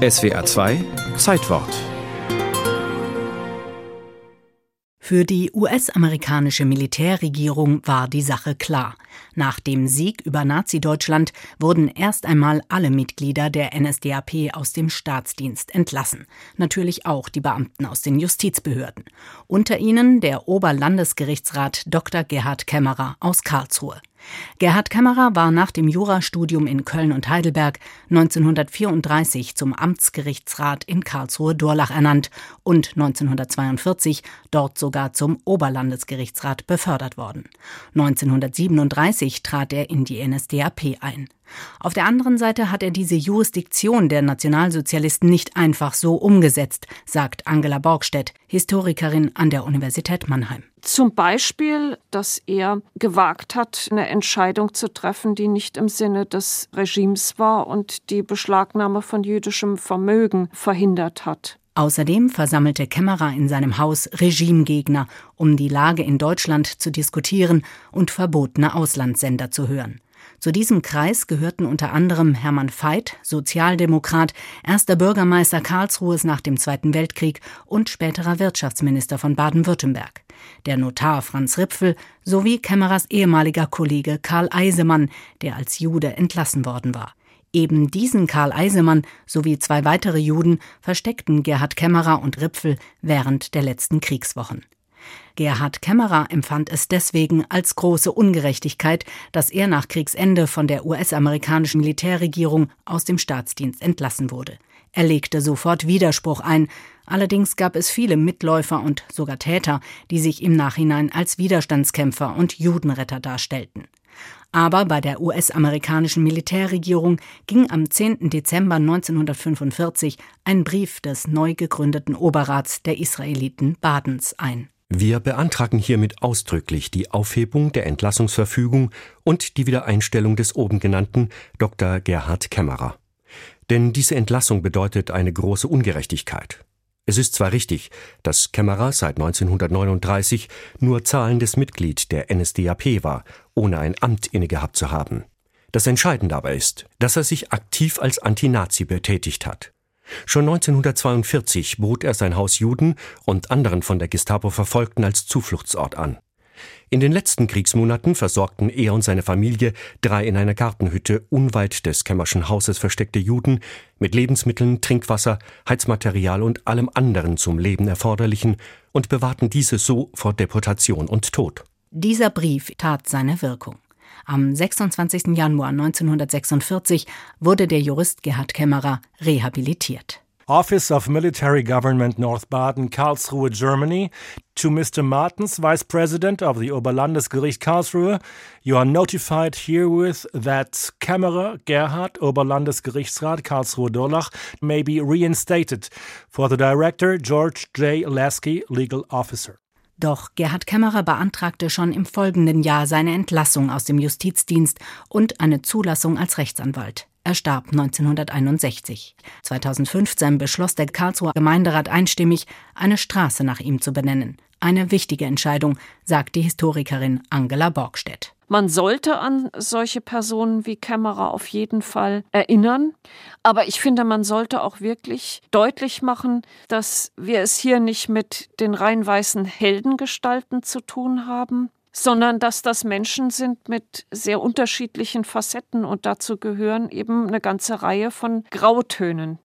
SWR 2 Zeitwort Für die US-amerikanische Militärregierung war die Sache klar. Nach dem Sieg über Nazi-Deutschland wurden erst einmal alle Mitglieder der NSDAP aus dem Staatsdienst entlassen. Natürlich auch die Beamten aus den Justizbehörden. Unter ihnen der Oberlandesgerichtsrat Dr. Gerhard Kämmerer aus Karlsruhe. Gerhard Kämmerer war nach dem Jurastudium in Köln und Heidelberg 1934 zum Amtsgerichtsrat in Karlsruhe-Dorlach ernannt und 1942 dort sogar zum Oberlandesgerichtsrat befördert worden. 1937 trat er in die NSDAP ein. Auf der anderen Seite hat er diese Jurisdiktion der Nationalsozialisten nicht einfach so umgesetzt, sagt Angela Borgstedt, Historikerin an der Universität Mannheim. Zum Beispiel, dass er gewagt hat, eine Entscheidung zu treffen, die nicht im Sinne des Regimes war und die Beschlagnahme von jüdischem Vermögen verhindert hat. Außerdem versammelte Kämmerer in seinem Haus Regimegegner, um die Lage in Deutschland zu diskutieren und verbotene Auslandssender zu hören. Zu diesem Kreis gehörten unter anderem Hermann Veit, Sozialdemokrat, erster Bürgermeister Karlsruhes nach dem Zweiten Weltkrieg und späterer Wirtschaftsminister von Baden-Württemberg, der Notar Franz Ripfel sowie Kämmerers ehemaliger Kollege Karl Eisemann, der als Jude entlassen worden war. Eben diesen Karl Eisemann sowie zwei weitere Juden versteckten Gerhard Kämmerer und Ripfel während der letzten Kriegswochen. Gerhard Kämmerer empfand es deswegen als große Ungerechtigkeit, dass er nach Kriegsende von der US-amerikanischen Militärregierung aus dem Staatsdienst entlassen wurde. Er legte sofort Widerspruch ein, allerdings gab es viele Mitläufer und sogar Täter, die sich im Nachhinein als Widerstandskämpfer und Judenretter darstellten. Aber bei der US-amerikanischen Militärregierung ging am 10. Dezember 1945 ein Brief des neu gegründeten Oberrats der Israeliten Badens ein. Wir beantragen hiermit ausdrücklich die Aufhebung der Entlassungsverfügung und die Wiedereinstellung des oben genannten Dr. Gerhard Kämmerer. Denn diese Entlassung bedeutet eine große Ungerechtigkeit. Es ist zwar richtig, dass Kämmerer seit 1939 nur zahlendes Mitglied der NSDAP war, ohne ein Amt innegehabt zu haben. Das Entscheidende aber ist, dass er sich aktiv als Antinazi betätigt hat. Schon 1942 bot er sein Haus Juden und anderen von der Gestapo Verfolgten als Zufluchtsort an. In den letzten Kriegsmonaten versorgten er und seine Familie drei in einer Gartenhütte unweit des Kämmerschen Hauses versteckte Juden mit Lebensmitteln, Trinkwasser, Heizmaterial und allem anderen zum Leben erforderlichen und bewahrten diese so vor Deportation und Tod. Dieser Brief tat seine Wirkung. Am 26. Januar 1946 wurde der Jurist Gerhard Kämmerer rehabilitiert. Office of Military Government North Baden, Karlsruhe, Germany, to Mr. Martens, Vice President of the Oberlandesgericht Karlsruhe, you are notified herewith that Kämmerer Gerhard, Oberlandesgerichtsrat Karlsruhe-Dorlach, may be reinstated for the Director George J. Lasky, Legal Officer. Doch Gerhard Kämmerer beantragte schon im folgenden Jahr seine Entlassung aus dem Justizdienst und eine Zulassung als Rechtsanwalt. Er starb 1961. 2015 beschloss der Karlsruher Gemeinderat einstimmig, eine Straße nach ihm zu benennen. Eine wichtige Entscheidung, sagt die Historikerin Angela Borgstedt. Man sollte an solche Personen wie Kämmerer auf jeden Fall erinnern. Aber ich finde, man sollte auch wirklich deutlich machen, dass wir es hier nicht mit den rein weißen Heldengestalten zu tun haben, sondern dass das Menschen sind mit sehr unterschiedlichen Facetten und dazu gehören eben eine ganze Reihe von Grautönen.